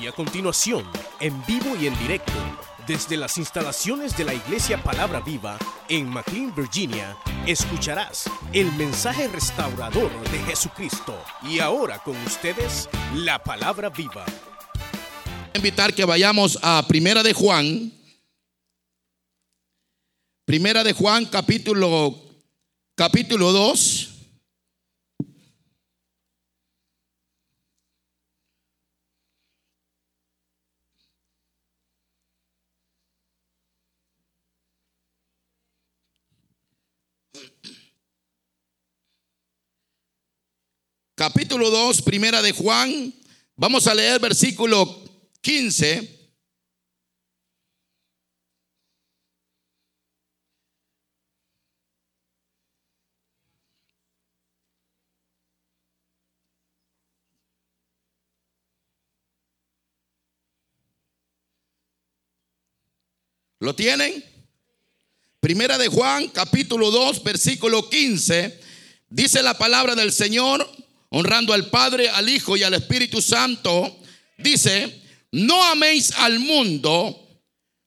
Y a continuación, en vivo y en directo, desde las instalaciones de la Iglesia Palabra Viva en McLean, Virginia, escucharás el mensaje restaurador de Jesucristo. Y ahora con ustedes, la Palabra Viva. invitar que vayamos a Primera de Juan. Primera de Juan capítulo capítulo 2. Capítulo 2, Primera de Juan. Vamos a leer versículo 15. ¿Lo tienen? Primera de Juan, capítulo 2, versículo 15. Dice la palabra del Señor, honrando al Padre, al Hijo y al Espíritu Santo. Dice, no améis al mundo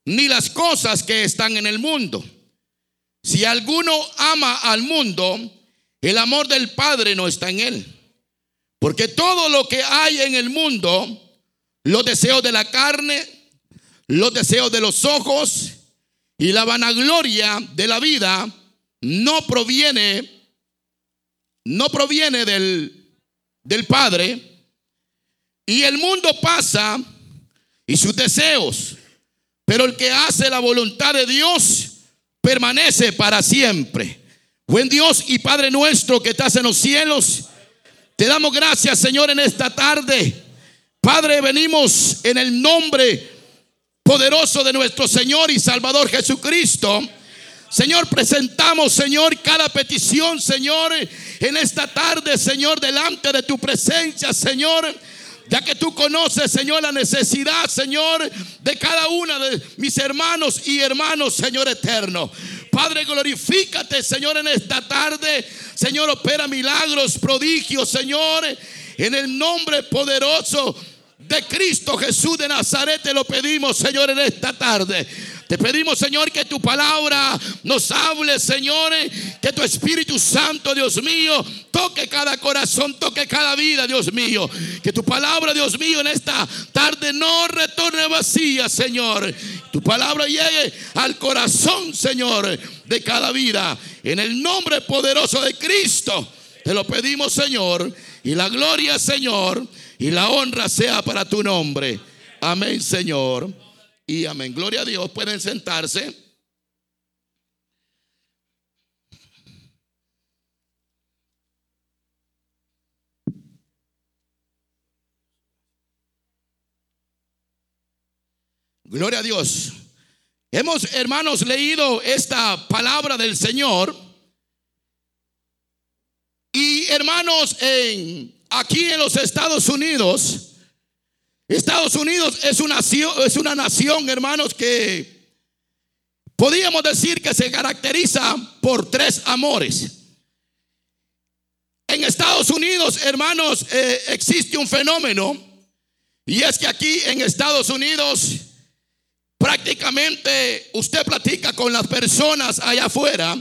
ni las cosas que están en el mundo. Si alguno ama al mundo, el amor del Padre no está en él. Porque todo lo que hay en el mundo, los deseos de la carne, los deseos de los ojos y la vanagloria de la vida, no proviene, no proviene del, del Padre. Y el mundo pasa y sus deseos, pero el que hace la voluntad de Dios permanece para siempre. Buen Dios y Padre nuestro que estás en los cielos, te damos gracias Señor en esta tarde. Padre, venimos en el nombre poderoso de nuestro Señor y Salvador Jesucristo. Señor, presentamos, Señor, cada petición, Señor, en esta tarde, Señor, delante de tu presencia, Señor. Ya que tú conoces, Señor, la necesidad, Señor, de cada una de mis hermanos y hermanos, Señor eterno. Padre, glorifícate, Señor, en esta tarde. Señor, opera milagros, prodigios, Señor, en el nombre poderoso de Cristo Jesús de Nazaret. Te lo pedimos, Señor, en esta tarde. Te pedimos, Señor, que tu palabra nos hable, Señor, que tu Espíritu Santo, Dios mío, toque cada corazón, toque cada vida, Dios mío. Que tu palabra, Dios mío, en esta tarde no retorne vacía, Señor. Tu palabra llegue al corazón, Señor, de cada vida. En el nombre poderoso de Cristo, te lo pedimos, Señor. Y la gloria, Señor, y la honra sea para tu nombre. Amén, Señor y amén. Gloria a Dios. Pueden sentarse. Gloria a Dios. Hemos, hermanos, leído esta palabra del Señor. Y hermanos, en, aquí en los Estados Unidos, Estados Unidos es una, es una nación, hermanos, que podríamos decir que se caracteriza por tres amores. En Estados Unidos, hermanos, eh, existe un fenómeno y es que aquí en Estados Unidos prácticamente usted platica con las personas allá afuera.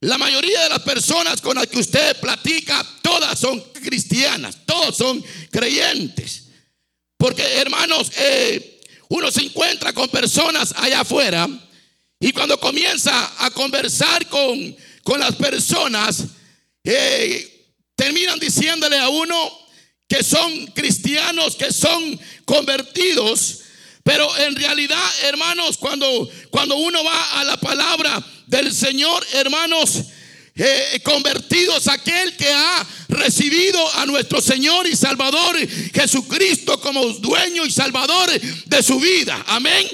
La mayoría de las personas con las que usted platica, todas son cristianas, todos son creyentes. Porque hermanos, eh, uno se encuentra con personas allá afuera y cuando comienza a conversar con, con las personas, eh, terminan diciéndole a uno que son cristianos, que son convertidos. Pero en realidad, hermanos, cuando, cuando uno va a la palabra del Señor, hermanos, eh, convertidos aquel que ha recibido a nuestro Señor y Salvador Jesucristo como dueño y Salvador de su vida. Amén.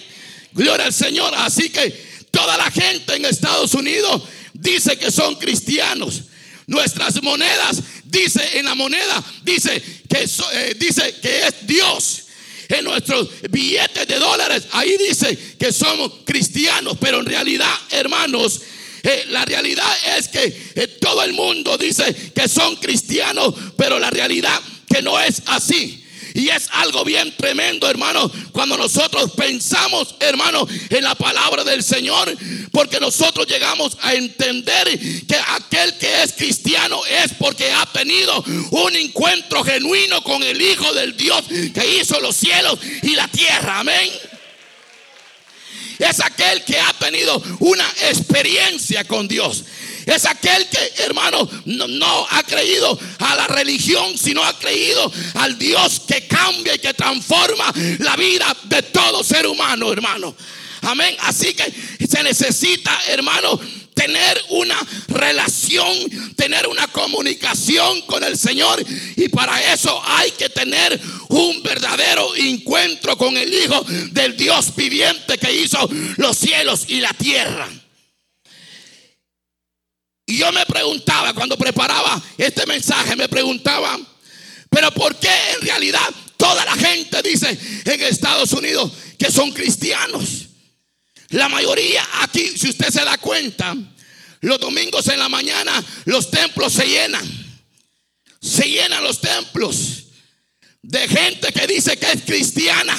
Gloria al Señor. Así que toda la gente en Estados Unidos dice que son cristianos. Nuestras monedas dice en la moneda dice que eh, dice que es Dios. En nuestros billetes de dólares ahí dice que somos cristianos, pero en realidad, hermanos, eh, la realidad es que eh, todo el mundo dice que son cristianos, pero la realidad que no es así. Y es algo bien tremendo, hermano, cuando nosotros pensamos, hermano, en la palabra del Señor, porque nosotros llegamos a entender que aquel que es cristiano es porque ha tenido un encuentro genuino con el Hijo del Dios que hizo los cielos y la tierra. Amén es aquel que ha tenido una experiencia con Dios. Es aquel que, hermano, no, ha creído a la religión, sino ha creído al Dios que cambia y que transforma la vida de todo ser humano, hermano. Amén. Así que se necesita, hermano, tener una relación, tener una comunicación con el Señor. Y para eso hay que tener un verdadero encuentro con el Hijo del Dios viviente que hizo los cielos y la tierra. Y yo me preguntaba, cuando preparaba este mensaje, me preguntaba, pero ¿por qué en realidad toda la gente dice en Estados Unidos que son cristianos? La mayoría aquí, si usted se da cuenta, los domingos en la mañana los templos se llenan. Se llenan los templos de gente que dice que es cristiana.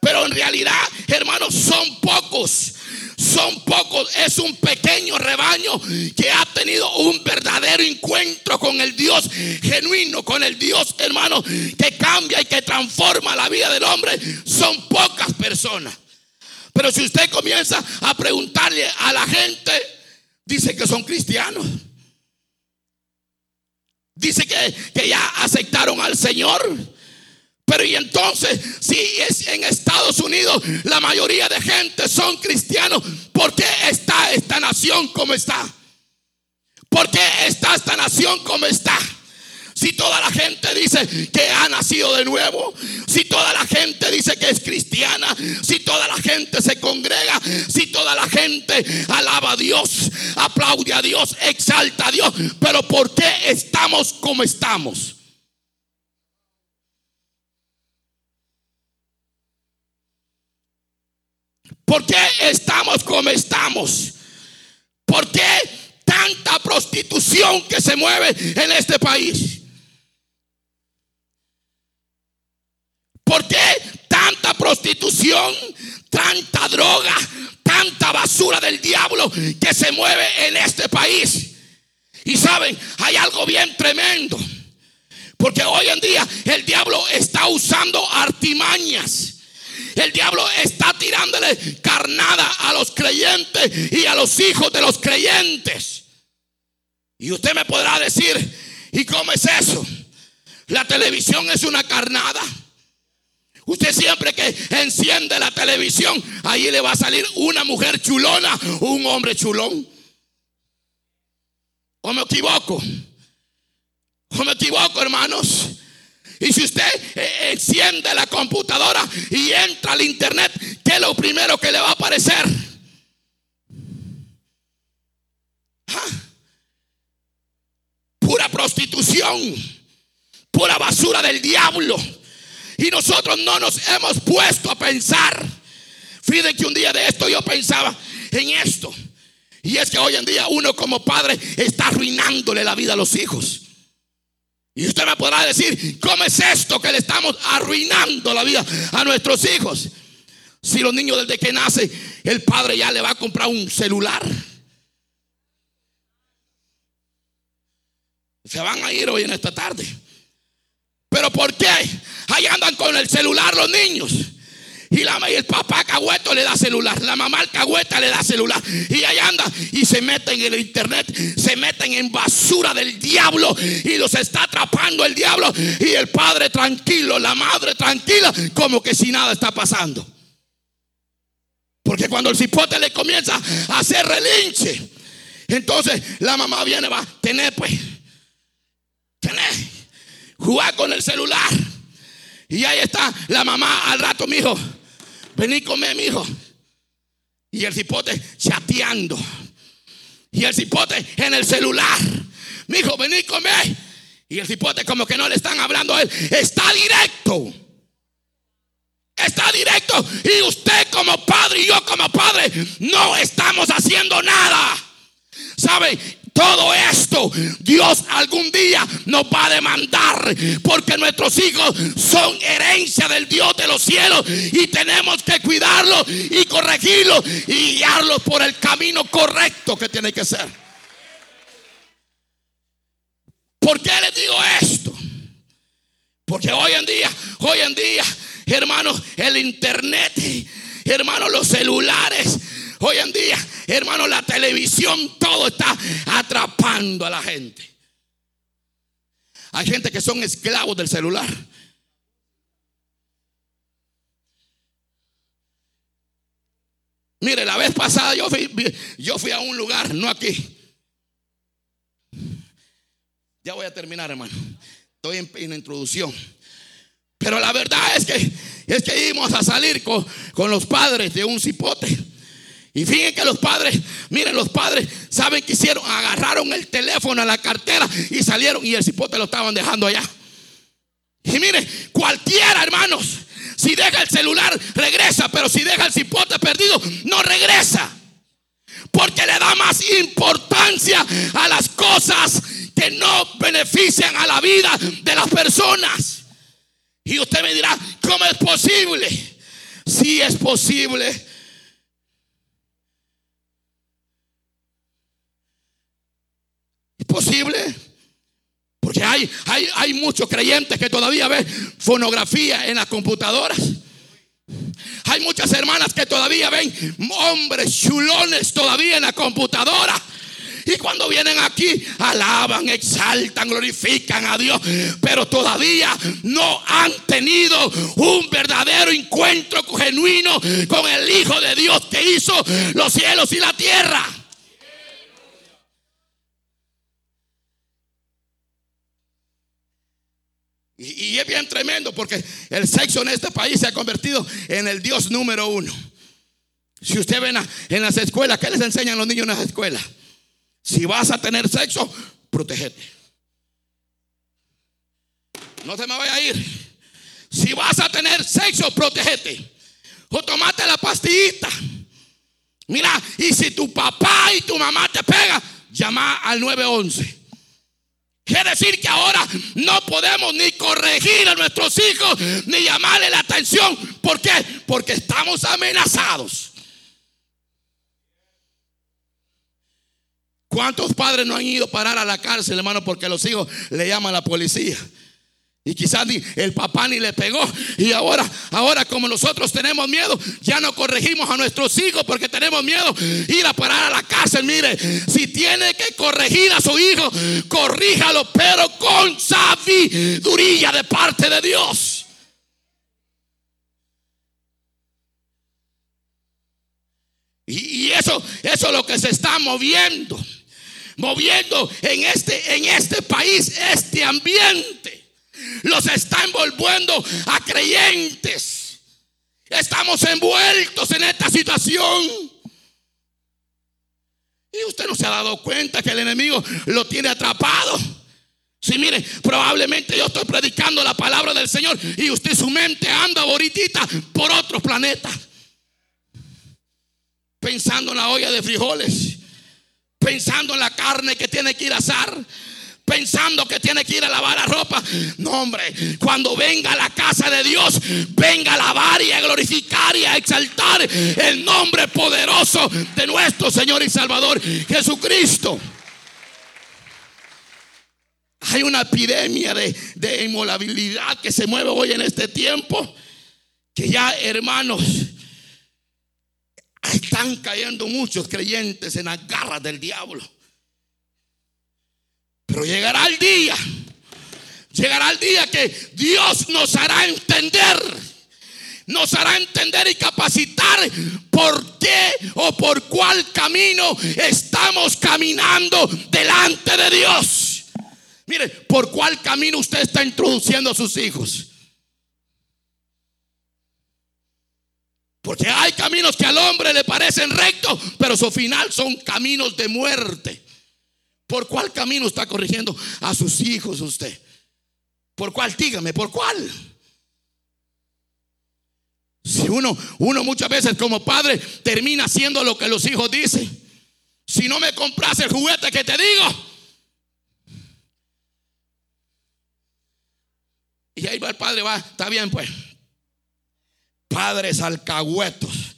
Pero en realidad, hermanos, son pocos. Son pocos. Es un pequeño rebaño que ha tenido un verdadero encuentro con el Dios genuino, con el Dios, hermano, que cambia y que transforma la vida del hombre. Son pocas personas. Pero si usted comienza a preguntarle a la gente, dice que son cristianos. Dice que, que ya aceptaron al Señor. Pero y entonces, si es en Estados Unidos la mayoría de gente son cristianos, ¿por qué está esta nación como está? ¿Por qué está esta nación como está? Si toda la gente dice que ha nacido de nuevo, si toda la gente dice que es cristiana, si toda la gente se congrega, si toda la gente alaba a Dios, aplaude a Dios, exalta a Dios, pero ¿por qué estamos como estamos? ¿Por qué estamos como estamos? ¿Por qué tanta prostitución que se mueve en este país? ¿Por qué tanta prostitución, tanta droga, tanta basura del diablo que se mueve en este país? Y saben, hay algo bien tremendo. Porque hoy en día el diablo está usando artimañas. El diablo está tirándole carnada a los creyentes y a los hijos de los creyentes. Y usted me podrá decir, ¿y cómo es eso? La televisión es una carnada. Usted siempre que enciende la televisión, ahí le va a salir una mujer chulona o un hombre chulón. ¿O me equivoco? ¿O me equivoco, hermanos? Y si usted eh, enciende la computadora y entra al internet, ¿qué es lo primero que le va a aparecer? ¿Ah? Pura prostitución, pura basura del diablo. Y nosotros no nos hemos puesto a pensar. Fíjense que un día de esto yo pensaba en esto. Y es que hoy en día uno como padre está arruinándole la vida a los hijos. Y usted me podrá decir, ¿cómo es esto que le estamos arruinando la vida a nuestros hijos? Si los niños desde que nace, el padre ya le va a comprar un celular. Se van a ir hoy en esta tarde. ¿Pero por qué? Ahí andan con el celular los niños. Y, la, y el papá cagüeto le da celular, la mamá cagüeta le da celular. Y ahí anda y se meten en el internet, se meten en basura del diablo y los está atrapando el diablo. Y el padre tranquilo, la madre tranquila, como que si nada está pasando. Porque cuando el cipote le comienza a hacer relinche, entonces la mamá viene, va tener pues, jugar con el celular. Y ahí está la mamá al rato, mi hijo. Vení comer, mi hijo. Y el cipote chateando. Y el cipote en el celular. Mi hijo, vení comer. Y el cipote como que no le están hablando a él. Está directo. Está directo. Y usted como padre y yo como padre no estamos haciendo nada. ¿Sabe? todo esto Dios algún día nos va a demandar porque nuestros hijos son herencia del Dios de los cielos y tenemos que cuidarlos y corregirlos y guiarlos por el camino correcto que tiene que ser. ¿Por qué les digo esto? Porque hoy en día, hoy en día, hermanos, el internet, hermanos, los celulares, hoy en día, hermanos, la televisión, todo está atrapando a la gente. Hay gente que son esclavos del celular. Mire, la vez pasada yo fui, yo fui a un lugar, no aquí. Ya voy a terminar, hermano. Estoy en, introducción. Pero la verdad es que es que íbamos a salir con, con los padres de un cipote. Y fíjense que los padres, miren, los padres, ¿saben qué hicieron? Agarraron el teléfono a la cartera y salieron y el cipote lo estaban dejando allá. Y mire, cualquiera, hermanos, si deja el celular, regresa, pero si deja el cipote perdido, no regresa. Porque le da más importancia a las cosas que no benefician a la vida de las personas. Y usted me dirá, ¿cómo es posible? Si es posible. ¿Es posible? Porque hay, muchos creyentes que todavía ven fonografía en las computadoras. Hay muchas hermanas que todavía ven hombres chulones todavía en la computadora. Y cuando vienen aquí, alaban, exaltan, glorifican a Dios. Pero todavía no han tenido un verdadero encuentro genuino con el Hijo de Dios que hizo los cielos y la tierra. Y, es bien tremendo porque el sexo en este país se ha convertido en el Dios número uno. Si usted ve en las escuelas, ¿qué les enseñan los niños en las escuelas? Si vas a tener sexo, protégete. No se me vaya a ir. Si vas a tener sexo, protégete. O tomate la pastillita. Mira, y si tu papá y tu mamá te pegan, llama al 911. Quiere decir que ahora no podemos ni corregir a nuestros hijos, ni llamarle la atención. ¿Por qué? Porque estamos amenazados. ¿Cuántos padres no han ido a parar a la cárcel, hermano, porque los hijos le llaman a la policía? Y quizás ni el papá ni le pegó. Y ahora, ahora como nosotros tenemos miedo, ya no corregimos a nuestros hijos porque tenemos miedo ir a parar a la cárcel. Mire, si tiene que corregir a su hijo, corríjalo, pero con sabiduría de parte de Dios. Y, eso, eso es lo que se está moviendo moviendo en este, en este país este ambiente. Los está envolviendo a creyentes. Estamos envueltos en esta situación. Y usted no se ha dado cuenta que el enemigo lo tiene atrapado. Si mire, probablemente yo estoy predicando la palabra del Señor y usted su mente anda ahorita por otro planeta. Pensando en la olla de frijoles pensando en la carne que tiene que ir a asar pensando que tiene que ir a lavar la ropa. No, hombre, cuando venga a la casa de Dios, venga a lavar y a glorificar y a exaltar el nombre poderoso de nuestro Señor y Salvador Jesucristo. Hay una epidemia de, de inmolabilidad que se mueve hoy en este tiempo, que ya hermanos, están cayendo muchos creyentes en las garras del diablo. Pero llegará el día, llegará el día que Dios nos hará entender, nos hará entender y capacitar por qué o por cuál camino estamos caminando delante de Dios. Mire, por cuál camino usted está introduciendo a sus hijos. Porque hay caminos que al hombre le parecen rectos, pero su final son caminos de muerte. ¿Por cuál camino está corrigiendo a sus hijos usted? ¿Por cuál? Dígame, ¿por cuál? Si uno, uno muchas veces como padre termina haciendo lo que los hijos dicen. si no me compras el juguete que te digo. Y ahí va el padre, va, está bien pues. Padres alcahuetos,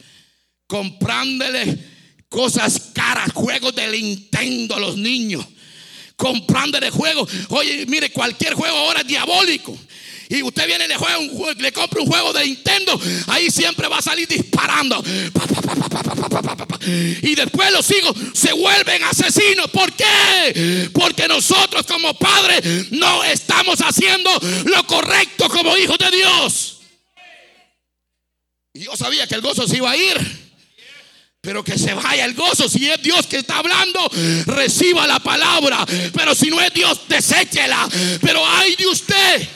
comprándole cosas caras, juegos de Nintendo a los niños, comprándole juegos. Oye, mire, cualquier juego ahora es diabólico y usted viene y le, juega un, le compra un juego de Nintendo, ahí siempre va a salir disparando. Y después los hijos se vuelven asesinos. ¿Por qué? Porque nosotros como padres no estamos haciendo lo correcto como hijos de Dios. Y yo sabía que el gozo se iba a ir. Pero que se vaya el gozo. Si es Dios que está hablando, reciba la palabra. Pero si no es Dios, deséchela. Pero hay de usted.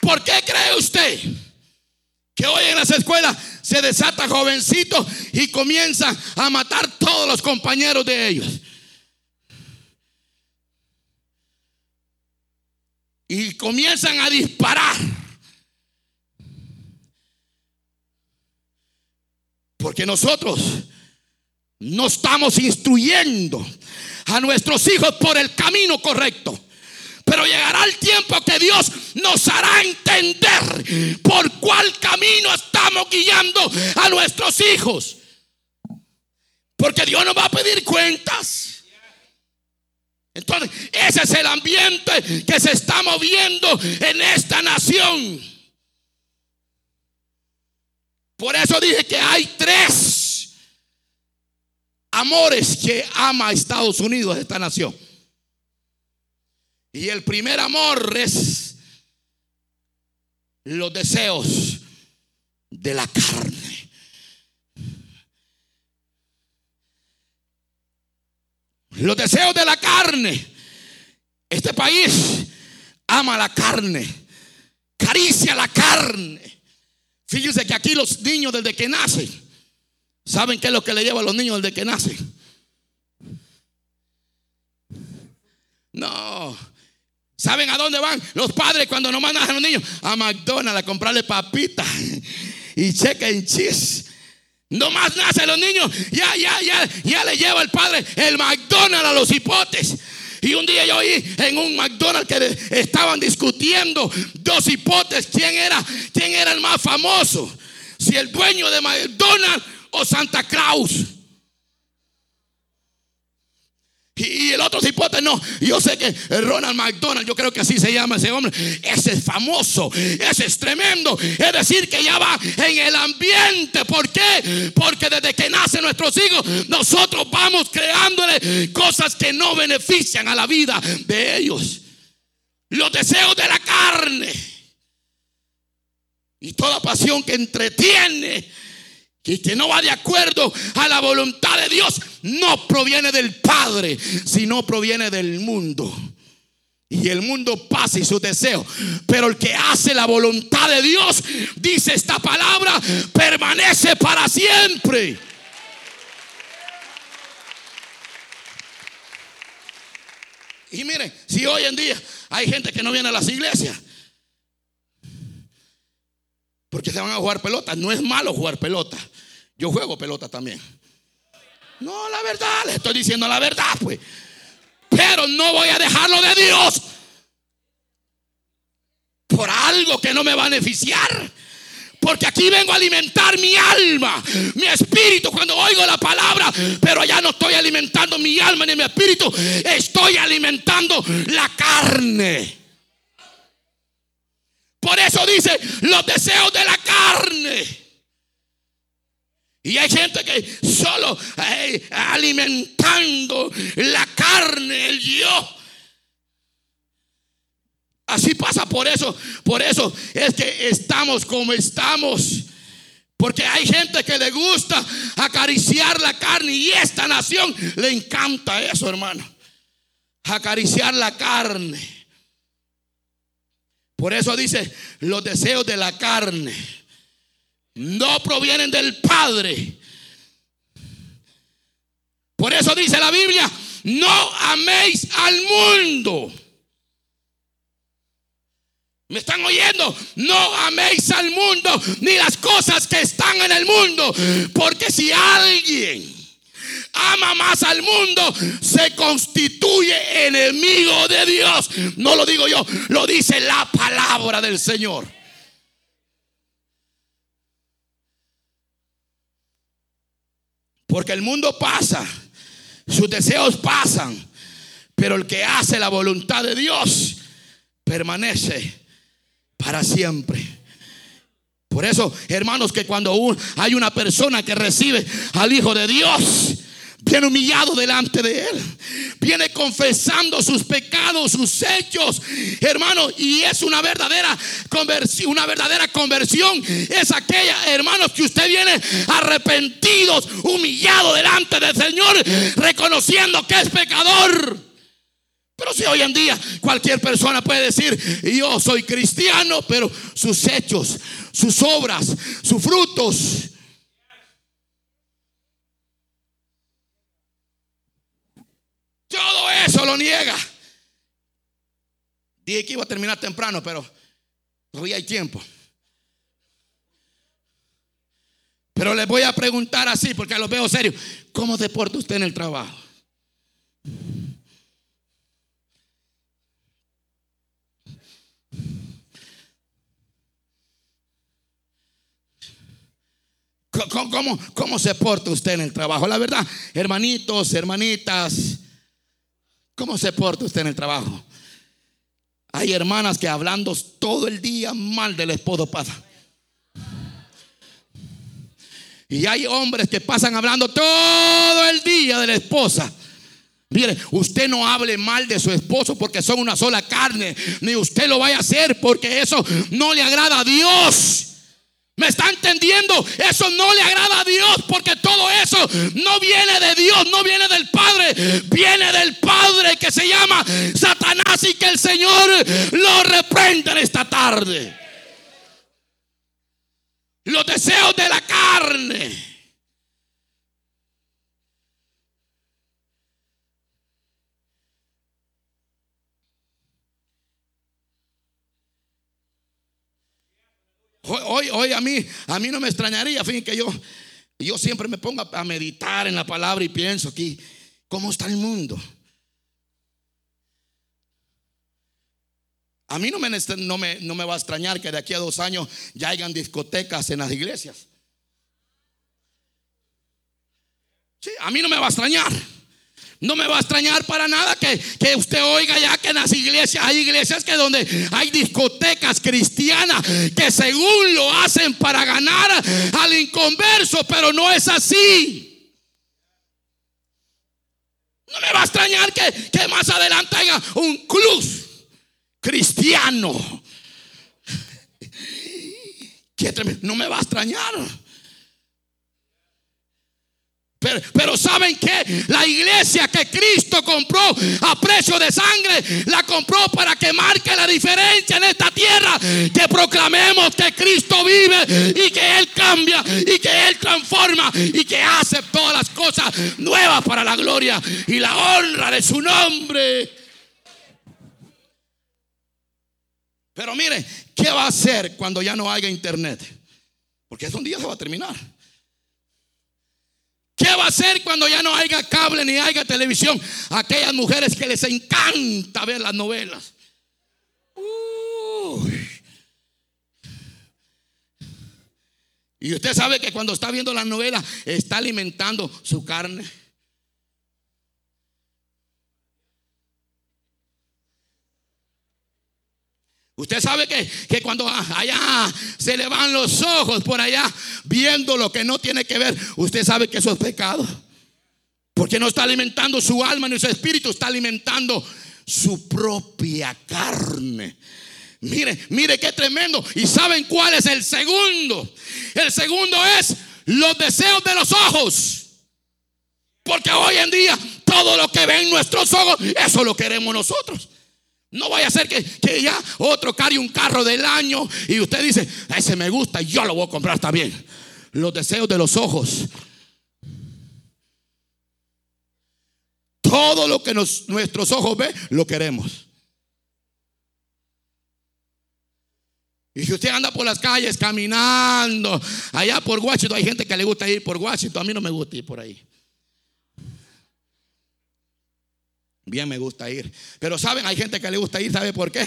¿Por qué cree usted que hoy en las escuelas se desata jovencito y comienzan a matar todos los compañeros de ellos? Y comienzan a disparar. Porque nosotros no estamos instruyendo a nuestros hijos por el camino correcto. Pero llegará el tiempo que Dios nos hará entender por cuál camino estamos guiando a nuestros hijos. Porque Dios nos va a pedir cuentas. Entonces, ese es el ambiente que se está moviendo en esta nación. Por eso dije que hay tres amores que ama Estados Unidos, esta nación. Y el primer amor es los deseos de la carne. Los deseos de la carne. Este país ama la carne, caricia la carne. Fíjense que aquí los niños desde que nacen, ¿saben qué es lo que le lleva a los niños desde que nacen? No, ¿Saben a dónde van los padres cuando no mandan a los niños? A McDonald's a comprarle papitas y cheque en cheese. No más nacen los niños. Ya, ya, ya, ya le lleva el padre el McDonald's a los hipotes. Y un día yo oí en un McDonald's que estaban discutiendo dos hipotes quién era, quién era el más famoso. Si el dueño de McDonald's o Santa Claus. Y el otro hipote no. Yo sé que Ronald McDonald, yo creo que así se llama ese hombre. Ese es famoso, ese es tremendo. Es decir, que ya va en el ambiente. ¿Por qué? Porque desde que nacen nuestros hijos, nosotros vamos creándole cosas que no benefician a la vida de ellos. Los deseos de la carne. Y toda pasión que entretiene y que no va de acuerdo a la voluntad de Dios, no proviene del Padre, sino proviene del mundo. Y el mundo pasa y su deseo. Pero el que hace la voluntad de Dios, dice esta palabra, permanece para siempre. Y miren, si hoy en día hay gente que no viene a las iglesias, porque se van a jugar pelota, no es malo jugar pelota. Yo juego pelota también. No, la verdad, le estoy diciendo la verdad, pues. Pero no voy a dejarlo de Dios por algo que no me va a beneficiar. Porque aquí vengo a alimentar mi alma, mi espíritu cuando oigo la palabra. Pero allá no estoy alimentando mi alma ni mi espíritu. Estoy alimentando la carne. Por eso dice los deseos de la carne. Y hay gente que solo eh, alimentando la carne, el yo. Así pasa por eso, por eso es que estamos como estamos. Porque hay gente que le gusta acariciar la carne y esta nación le encanta eso, hermano. Acariciar la carne. Por eso dice los deseos de la carne no provienen del Padre. Por eso dice la Biblia, no améis al mundo. ¿Me están oyendo? No améis al mundo ni las cosas que están en el mundo. Porque si alguien ama más al mundo, se constituye enemigo de Dios. No lo digo yo, lo dice la palabra del Señor. Porque el mundo pasa, sus deseos pasan, pero el que hace la voluntad de Dios permanece para siempre. Por eso, hermanos, que cuando hay una persona que recibe al Hijo de Dios, viene humillado delante de Él, viene confesando sus pecados, sus hechos, hermano, y es una verdadera conversión, una verdadera conversión. Es aquella, hermanos, que usted viene arrepentidos, humillado delante del Señor, reconociendo que es pecador. Pero si hoy en día cualquier persona puede decir, yo soy cristiano, pero sus hechos, sus obras, sus frutos, Todo eso lo niega. Dije que iba a terminar temprano, pero todavía hay tiempo. Pero les voy a preguntar así, porque lo veo serio. ¿Cómo se porta usted en el trabajo? ¿Cómo, ¿Cómo, se porta usted en el trabajo? La verdad, hermanitos, hermanitas, ¿Cómo se porta usted en el trabajo? Hay hermanas que hablando todo el día mal del esposo pasa. Y hay hombres que pasan hablando todo el día de la esposa. Mire, usted no hable mal de su esposo porque son una sola carne. Ni usted lo vaya a hacer porque eso no le agrada a Dios. ¿Me está entendiendo? Eso no le agrada a Dios porque todo eso no viene de Dios, no viene del Padre, viene del Padre que se llama Satanás y que el Señor lo reprende en esta tarde. Los deseos de la carne Hoy, hoy a mí, a mí no me extrañaría, fin que yo, yo siempre me pongo a meditar en la palabra y pienso aquí, ¿cómo está el mundo? A mí no me, no, me, no me va a extrañar que de aquí a dos años ya hayan discotecas en las iglesias. Sí, a mí no me va a extrañar. No me va a extrañar para nada que, usted oiga ya que en las iglesias hay iglesias que donde hay discotecas cristianas que según lo hacen para ganar al inconverso, pero no es así. No me va a extrañar que, que más adelante haya un club cristiano. No me va a extrañar. Pero, ¿saben que La iglesia que Cristo compró a precio de sangre, la compró para que marque la diferencia en esta tierra. Que proclamemos que Cristo vive y que Él cambia y que Él transforma y que hace todas las cosas nuevas para la gloria y la honra de su nombre. Pero mire, ¿qué va a hacer cuando ya no haya internet? Porque es un día se va a terminar. ¿Qué va a hacer cuando ya no haya cable ni haya televisión? Aquellas mujeres que les encanta ver las novelas. Y usted sabe que cuando está viendo las novelas está alimentando su carne. Usted sabe que, cuando allá se le van los ojos por allá viendo lo que no tiene que ver, usted sabe que eso es pecado. Porque no está alimentando su alma ni su espíritu, está alimentando su propia carne. Mire, mire qué tremendo. ¿Y saben cuál es el segundo? El segundo es los deseos de los ojos. Porque hoy en día todo lo que ven nuestros ojos, eso lo queremos nosotros. No vaya a ser que, ya otro cargue un carro del año y usted dice, ese me gusta, yo lo voy a comprar también. Los deseos de los ojos. Todo lo que nuestros ojos ven, lo queremos. Y si usted anda por las calles caminando, allá por Washington, hay gente que le gusta ir por Washington, a mí no me gusta ir por ahí. Bien me gusta ir. Pero saben, hay gente que le gusta ir, ¿sabe por qué?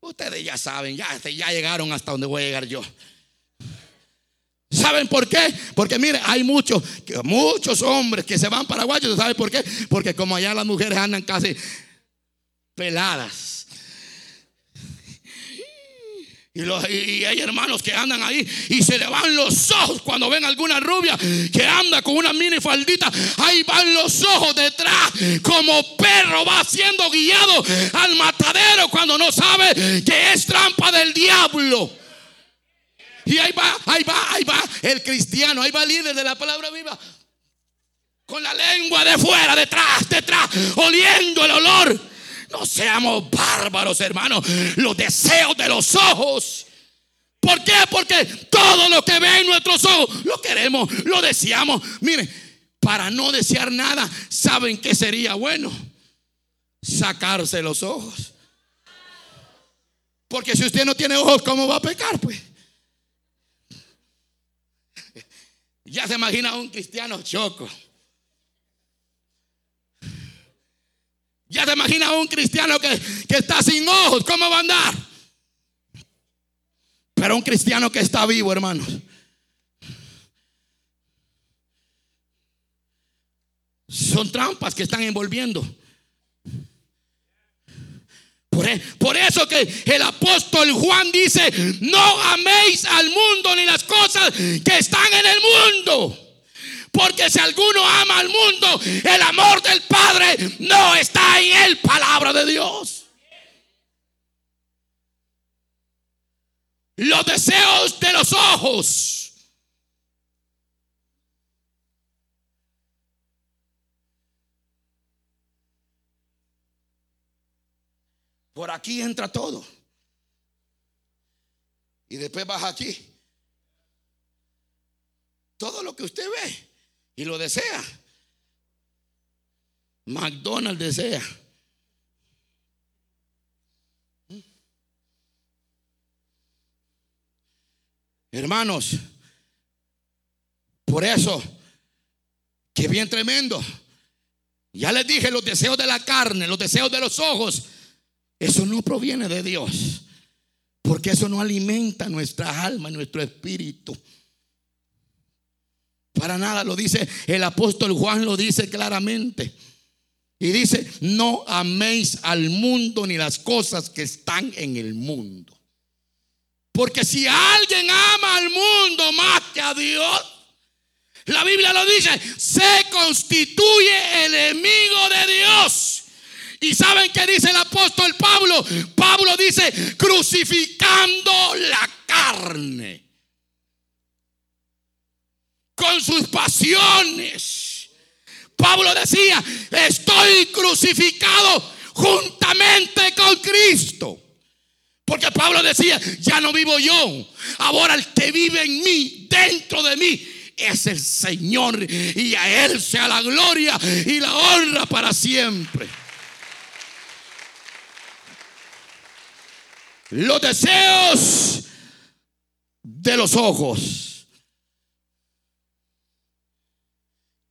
Ustedes ya saben, ya, ya llegaron hasta donde voy a llegar yo. ¿Saben por qué? Porque mire, hay muchos, muchos hombres que se van para Washington. ¿Saben por qué? Porque como allá las mujeres andan casi peladas. Y, hay hermanos que andan ahí y se le van los ojos cuando ven alguna rubia que anda con una mini faldita. Ahí van los ojos detrás, como perro va siendo guiado al matadero cuando no sabe que es trampa del diablo. Y ahí va, ahí va, ahí va el cristiano, ahí va el líder de la palabra viva. Con la lengua de fuera, detrás, detrás, oliendo el olor no seamos bárbaros, hermanos. Los deseos de los ojos. ¿Por qué? Porque todo lo que ve en nuestros ojos lo queremos, lo deseamos. Miren, para no desear nada, ¿saben qué sería bueno? Sacarse los ojos. Porque si usted no tiene ojos, ¿cómo va a pecar? Pues. Ya se imagina un cristiano choco. Ya te imaginas un cristiano que, que está sin ojos, ¿cómo va a andar? Pero un cristiano que está vivo, hermanos. Son trampas que están envolviendo. E, por, eso que el apóstol Juan dice, no améis al mundo ni las cosas que están en el mundo. Porque si alguno ama al mundo, el amor del Padre no está en él, palabra de Dios. Los deseos de los ojos. Por aquí entra todo. Y después baja aquí. Todo lo que usted ve y lo desea. McDonald's desea. Hermanos, por eso, que bien tremendo. Ya les dije, los deseos de la carne, los deseos de los ojos, eso no proviene de Dios. Porque eso no alimenta nuestra alma, nuestro espíritu. Para nada lo dice el apóstol Juan, lo dice claramente. Y dice, no améis al mundo ni las cosas que están en el mundo. Porque si alguien ama al mundo más que a Dios, la Biblia lo dice, se constituye enemigo de Dios. Y saben qué dice el apóstol Pablo? Pablo dice, crucificando la carne con sus pasiones. Pablo decía, estoy crucificado juntamente con Cristo. Porque Pablo decía, ya no vivo yo, ahora el que vive en mí, dentro de mí, es el Señor. Y a Él sea la gloria y la honra para siempre. Los deseos de los ojos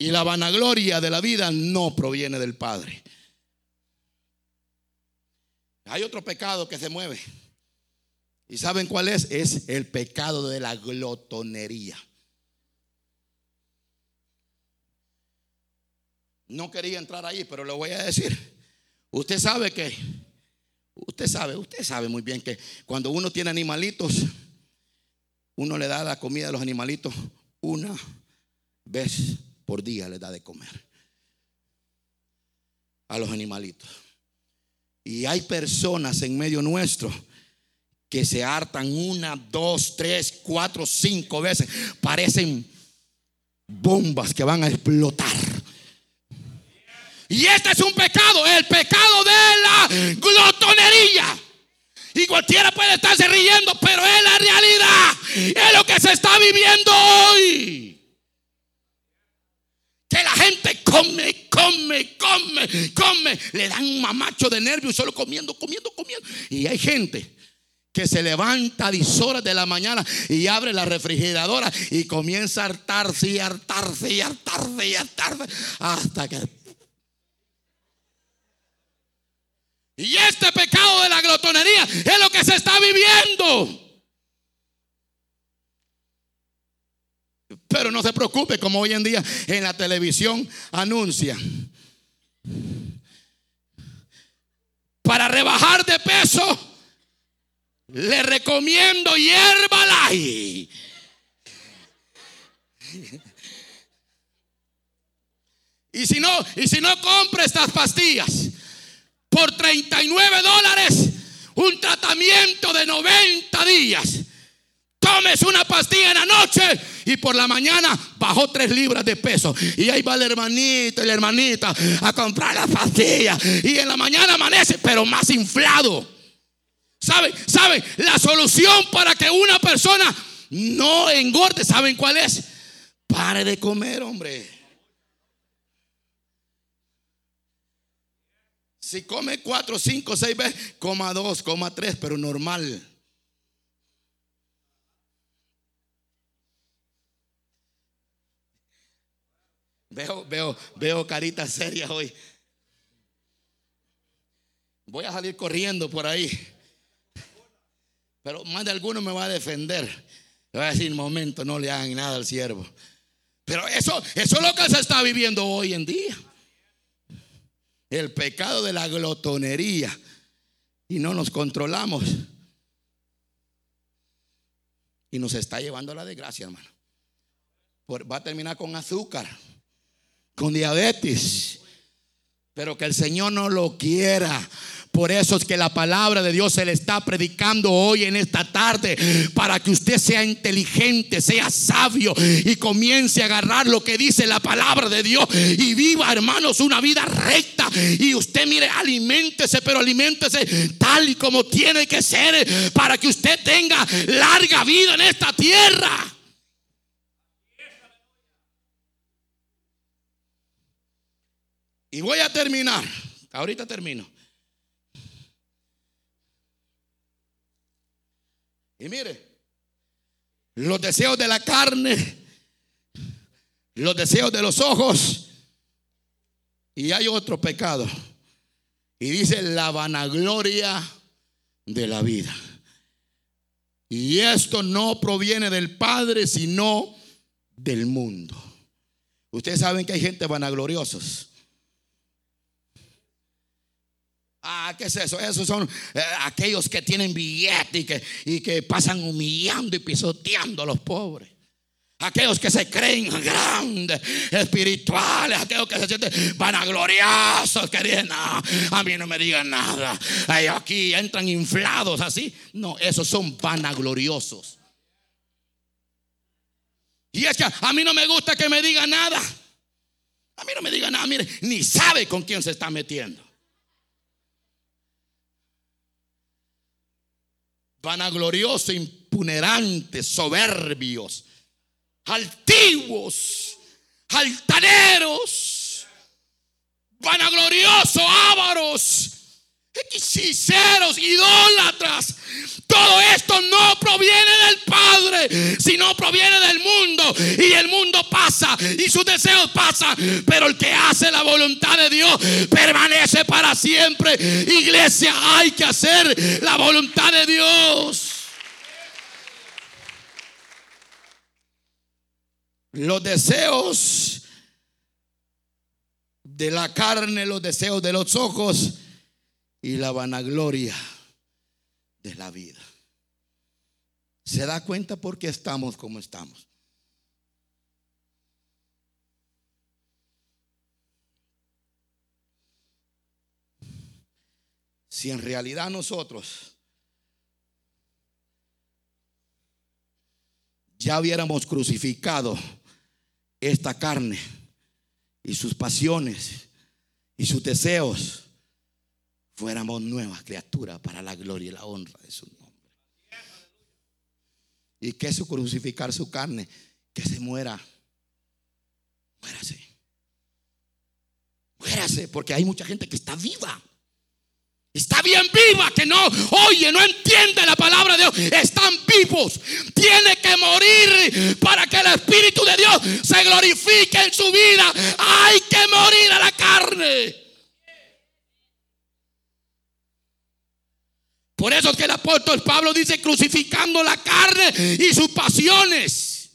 Y la vanagloria de la vida no proviene del Padre. Hay otro pecado que se mueve. ¿Y saben cuál es? Es el pecado de la glotonería. No quería entrar ahí, pero lo voy a decir. Usted sabe que, usted sabe, usted sabe muy bien que cuando uno tiene animalitos, uno le da la comida a los animalitos una vez por día le da de comer a los animalitos. Y hay personas en medio nuestro que se hartan una, dos, tres, cuatro, cinco veces. Parecen bombas que van a explotar. Y este es un pecado, el pecado de la glotonería. Y cualquiera puede estarse riendo, pero es la realidad. Es lo que se está viviendo hoy. Come, come. Le dan un mamacho de nervios solo comiendo, comiendo, comiendo. Y hay gente que se levanta a 10 horas de la mañana y abre la refrigeradora y comienza a hartarse y hartarse y hartarse y hartarse hasta que Y este pecado de la glotonería es lo que se está viviendo. Pero no se preocupe, como hoy en día en la televisión anuncia. Para rebajar de peso, le recomiendo hierba light. Y si no, y si no compre estas pastillas por 39 dólares, un tratamiento de 90 días. Tomes una pastilla en la noche y por la mañana bajó 3 libras de peso. Y ahí va el hermanito y la hermanita a comprar la pastilla. Y en la mañana amanece, pero más inflado. ¿Saben? ¿Saben? La solución para que una persona no engorde, ¿saben cuál es? Pare de comer, hombre. Si come cuatro, cinco, seis veces, coma dos, coma tres, pero normal. Veo, veo, veo caritas serias hoy. Voy a salir corriendo por ahí. Pero más de alguno me va a defender. Le va a decir, momento, no le hagan nada al siervo. Pero eso, eso es lo que se está viviendo hoy en día el pecado de la glotonería y no nos controlamos. Y nos está llevando a la desgracia, hermano. Va a terminar con azúcar, con diabetes. Pero que el Señor no lo quiera. Por eso es que la palabra de Dios se le está predicando hoy en esta tarde para que usted sea inteligente, sea sabio y comience a agarrar lo que dice la palabra de Dios y viva, hermanos, una vida recta. Y usted mire, aliméntese, pero aliméntese tal y como tiene que ser para que usted tenga larga vida en esta tierra. Y voy a terminar. Ahorita termino. Y mire, los deseos de la carne, los deseos de los ojos, y hay otro pecado. Y dice la vanagloria de la vida. Y esto no proviene del Padre, sino del mundo. Ustedes saben que hay gente vanagloriosos. Ah, ¿qué es eso? Esos son eh, aquellos que tienen billete y que, y que pasan humillando y pisoteando a los pobres. Aquellos que se creen grandes, espirituales, aquellos que se sienten vanagloriosos, que dicen, no, a mí no me digan nada. aquí entran inflados así. No, esos son vanagloriosos. Y es que a mí no me gusta que me digan nada. A mí no me digan nada, mire, ni sabe con quién se está metiendo. Vanagloriosos, impunerantes, soberbios, altivos, altaneros, vanagloriosos, ávaros, hechiceros, idólatras. Todo esto no proviene del Padre, sino proviene del mundo. Y el mundo pasa y sus deseos pasan. Pero el que hace la voluntad de Dios permanece para siempre. Iglesia, hay que hacer la voluntad de Dios. Los deseos de la carne, los deseos de los ojos y la vanagloria de la vida. ¿Se da cuenta por qué estamos como estamos? Si en realidad nosotros ya hubiéramos crucificado esta carne y sus pasiones y sus deseos, fuéramos nuevas criaturas para la gloria y la honra de su nombre. ¿Y que es crucificar su carne? Que se muera. Muérase. Muérase, porque hay mucha gente que está viva. Está bien viva, que no oye, no entiende la palabra de Dios. Están vivos. Tiene que morir para que el Espíritu de Dios se glorifique en su vida. Hay que morir a la carne. Por eso es que el apóstol Pablo dice crucificando la carne y sus pasiones.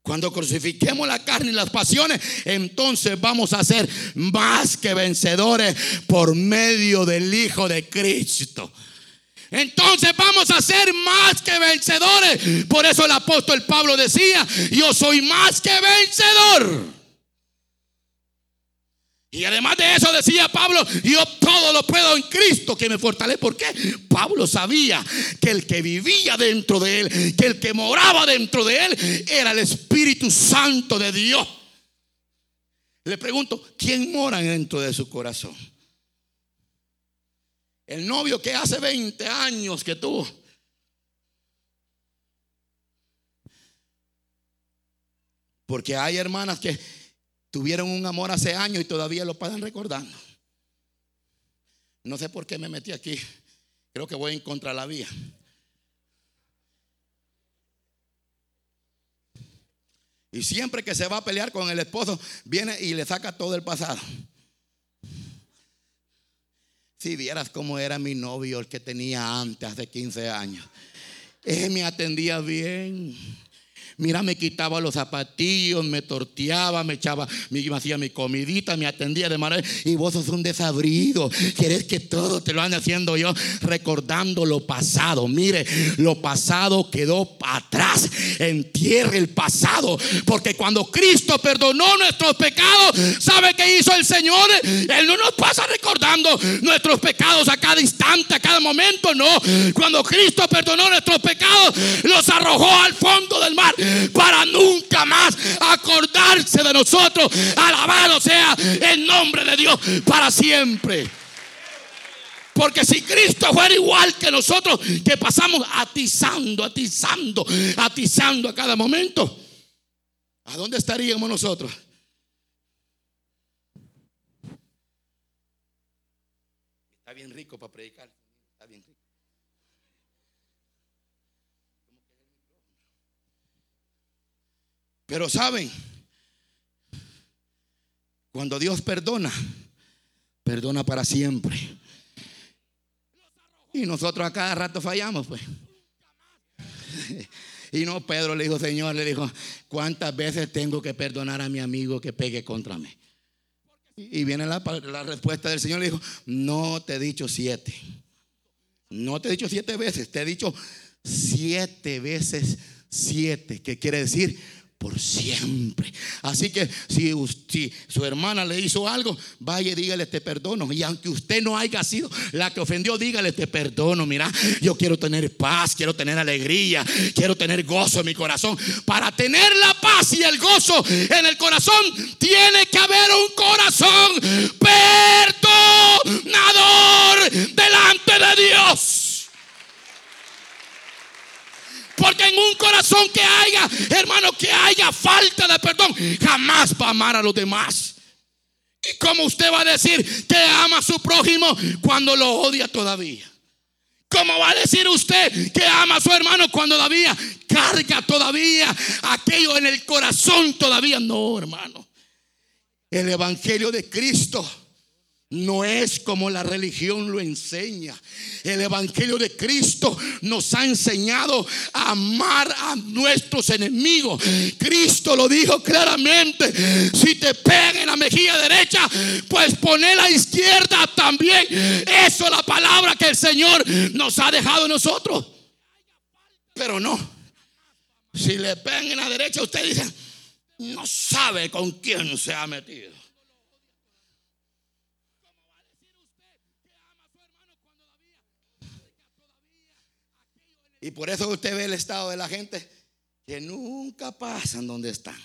Cuando crucifiquemos la carne y las pasiones, entonces vamos a ser más que vencedores por medio del Hijo de Cristo. Entonces vamos a ser más que vencedores. Por eso el apóstol Pablo decía, yo soy más que vencedor. Y además de eso decía Pablo, yo todo lo puedo en Cristo que me fortalece. ¿Por qué? Pablo sabía que el que vivía dentro de él, que el que moraba dentro de él, era el Espíritu Santo de Dios. Le pregunto, ¿quién mora dentro de su corazón? El novio que hace 20 años que tuvo. Porque hay hermanas que Tuvieron un amor hace años y todavía lo pasan recordando. No sé por qué me metí aquí. Creo que voy en contra de la vía. Y siempre que se va a pelear con el esposo, viene y le saca todo el pasado. Si vieras cómo era mi novio, el que tenía antes, hace 15 años. Él me atendía bien. Mira, me quitaba los zapatillos, me torteaba, me echaba, me, hacía mi comidita, me atendía de manera. Y vos sos un desabrido. Quieres que todo te lo ande haciendo yo, recordando lo pasado. Mire, lo pasado quedó atrás. Entierre el pasado. Porque cuando Cristo perdonó nuestros pecados, ¿sabe qué hizo el Señor? Él no nos pasa recordando nuestros pecados a cada instante, a cada momento. No. Cuando Cristo perdonó nuestros pecados, los arrojó al fondo del mar para nunca más acordarse de nosotros. Alabado sea el nombre de Dios para siempre. Porque si Cristo fuera igual que nosotros, que pasamos atizando, atizando, atizando a cada momento, ¿a dónde estaríamos nosotros? Está bien rico para predicar. Pero saben, cuando Dios perdona, perdona para siempre. Y nosotros a cada rato fallamos, pues. Y no, Pedro le dijo, Señor, le dijo, ¿cuántas veces tengo que perdonar a mi amigo que pegue contra mí? Y viene la, la respuesta del Señor, le dijo, no te he dicho siete. No te he dicho siete veces, te he dicho siete veces siete, que quiere decir por siempre. Así que si, su hermana le hizo algo, vaya y dígale te perdono. Y aunque usted no haya sido la que ofendió, dígale te perdono. Mira, yo quiero tener paz, quiero tener alegría, quiero tener gozo en mi corazón. Para tener la paz y el gozo en el corazón, tiene que haber un corazón perdonador delante de Dios. Porque en un corazón que haya, hermano, que haya falta de perdón, jamás va a amar a los demás. ¿Y cómo usted va a decir que ama a su prójimo cuando lo odia todavía? ¿Cómo va a decir usted que ama a su hermano cuando todavía carga todavía aquello en el corazón todavía? No, hermano. El Evangelio de Cristo no es como la religión lo enseña. El Evangelio de Cristo nos ha enseñado a amar a nuestros enemigos. Cristo lo dijo claramente. Si te pegan en la mejilla derecha, pues poné la izquierda también. Eso es la palabra que el Señor nos ha dejado a nosotros. Pero no. Si le pegan en la derecha, usted dice, no sabe con quién se ha metido. Y por eso usted ve el estado de la gente que nunca pasan donde están.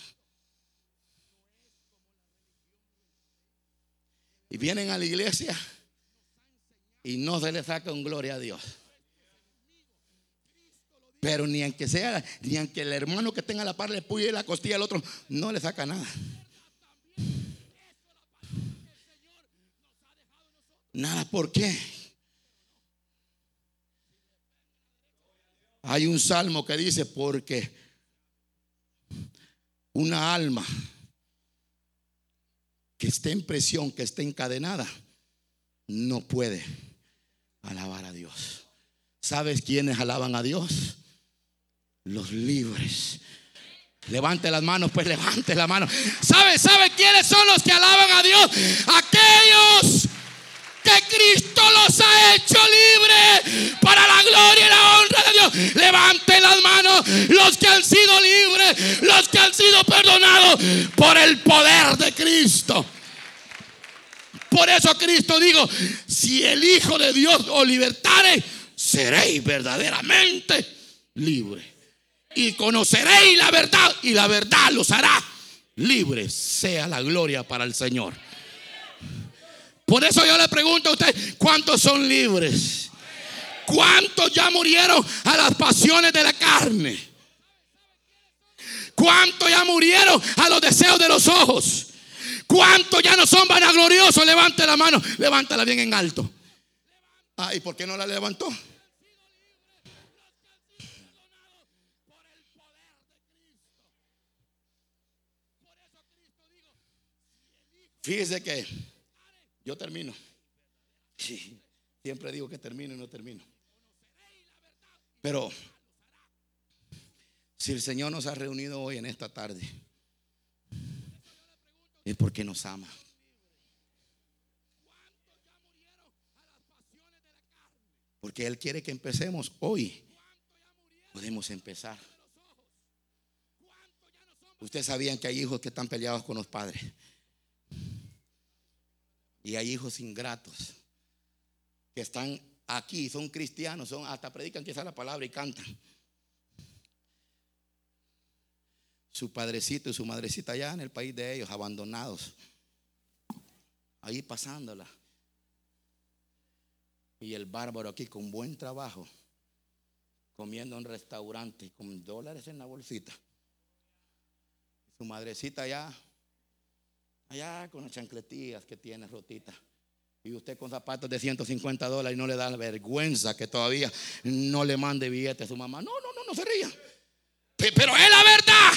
Y vienen a la iglesia y no se les saca un gloria a Dios. Pero ni aunque sea, ni aunque el hermano que tenga la par le puye la costilla al otro, no le saca nada. Nada, ¿por qué? Hay un salmo que dice, porque una alma que esté en presión, que esté encadenada, no puede alabar a Dios. ¿Sabes quiénes alaban a Dios? Los libres. Levante las manos, pues levante la mano. ¿Sabe, sabe quiénes son los que alaban a Dios? Aquellos que Cristo los ha hecho libres para la gloria y la honra Dios. Levante las manos los que han sido libres, los que han sido perdonados por el poder de Cristo. Por eso Cristo dijo, si el Hijo de Dios os libertare, seréis verdaderamente libres. Y conoceréis la verdad y la verdad los hará libres. Sea la gloria para el Señor. Por eso yo le pregunto a usted, ¿cuántos son libres? ¿Cuántos ya murieron a las pasiones de la carne? ¿Cuántos ya murieron a los deseos de los ojos? ¿Cuántos ya no son vanagloriosos? Levante la mano, levántala bien en alto. Ah, ¿y por qué no la levantó? Fíjese que yo termino. siempre digo que termino y no termino. Pero si el Señor nos ha reunido hoy en esta tarde, es porque nos ama. Porque Él quiere que empecemos hoy. Podemos empezar. Ustedes sabían que hay hijos que están peleados con los padres. Y hay hijos ingratos que están aquí, son cristianos, son, hasta predican quizá la palabra y cantan. Su padrecito y su madrecita allá en el país de ellos, abandonados. Ahí pasándola. Y el bárbaro aquí con buen trabajo, comiendo en restaurante, con dólares en la bolsita. Su madrecita allá Allá con las chancletillas que tiene rotita. Y usted con zapatos de 150 dólares y no le da vergüenza que todavía no le mande billete a su mamá. No, no, no, no se ría. Pero es la verdad.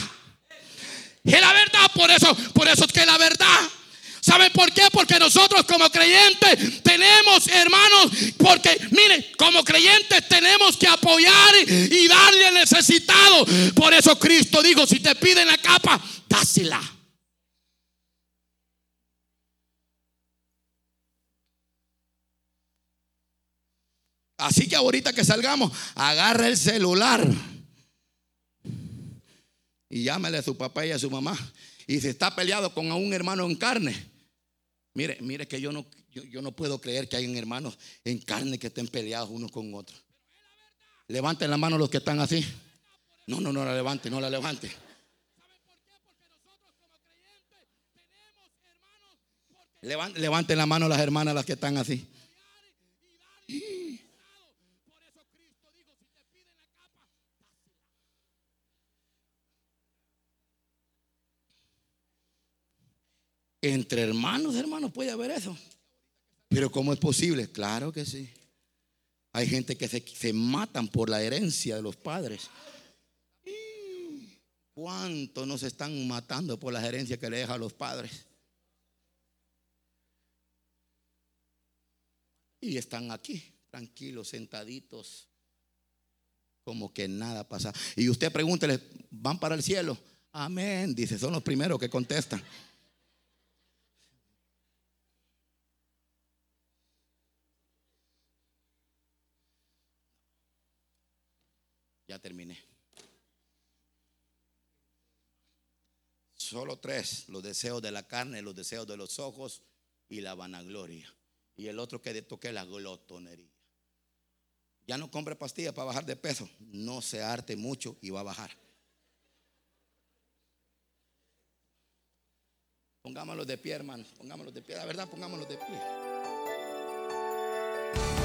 Es la verdad. Por eso, por eso es que es la verdad. ¿Saben por qué? Porque nosotros como creyentes tenemos, hermanos, porque mire, como creyentes tenemos que apoyar y darle al necesitado. Por eso Cristo dijo, si te piden la capa, dásela. Así que ahorita que salgamos, agarra el celular y llámale a su papá y a su mamá. Y si está peleado con un hermano en carne, mire, mire que yo no, yo, no puedo creer que hay hermanos en carne que estén peleados unos con otros. Levanten la mano los que están así. No, no, no la levante, no la levante. Levanten la mano las hermanas las que están así. Entre hermanos, hermanos, puede haber eso. Pero ¿cómo es posible? Claro que sí. Hay gente que se, matan por la herencia de los padres. ¿Cuántos nos están matando por la herencia que le dejan los padres? Y están aquí, tranquilos, sentaditos, como que nada pasa. Y usted pregúntele, ¿van para el cielo? Amén, dice, son los primeros que contestan. Terminé. Solo tres, los deseos de la carne, los deseos de los ojos y la vanagloria. Y el otro que toque la glotonería. Ya no compre pastillas para bajar de peso. No se arte mucho y va a bajar. Pongámoslo de pie, hermanos. Pongámoslo de pie. La verdad, pongámoslo de pie.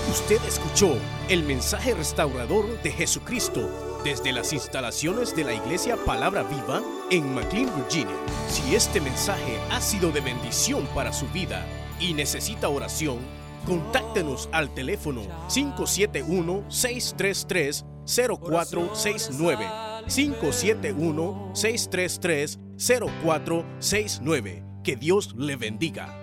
Usted escuchó el mensaje restaurador de Jesucristo desde las instalaciones de la iglesia Palabra Viva en McLean, Virginia. Si este mensaje ha sido de bendición para su vida y necesita oración, contáctenos al teléfono 571-633-0469. 571-633-0469. Que Dios le bendiga.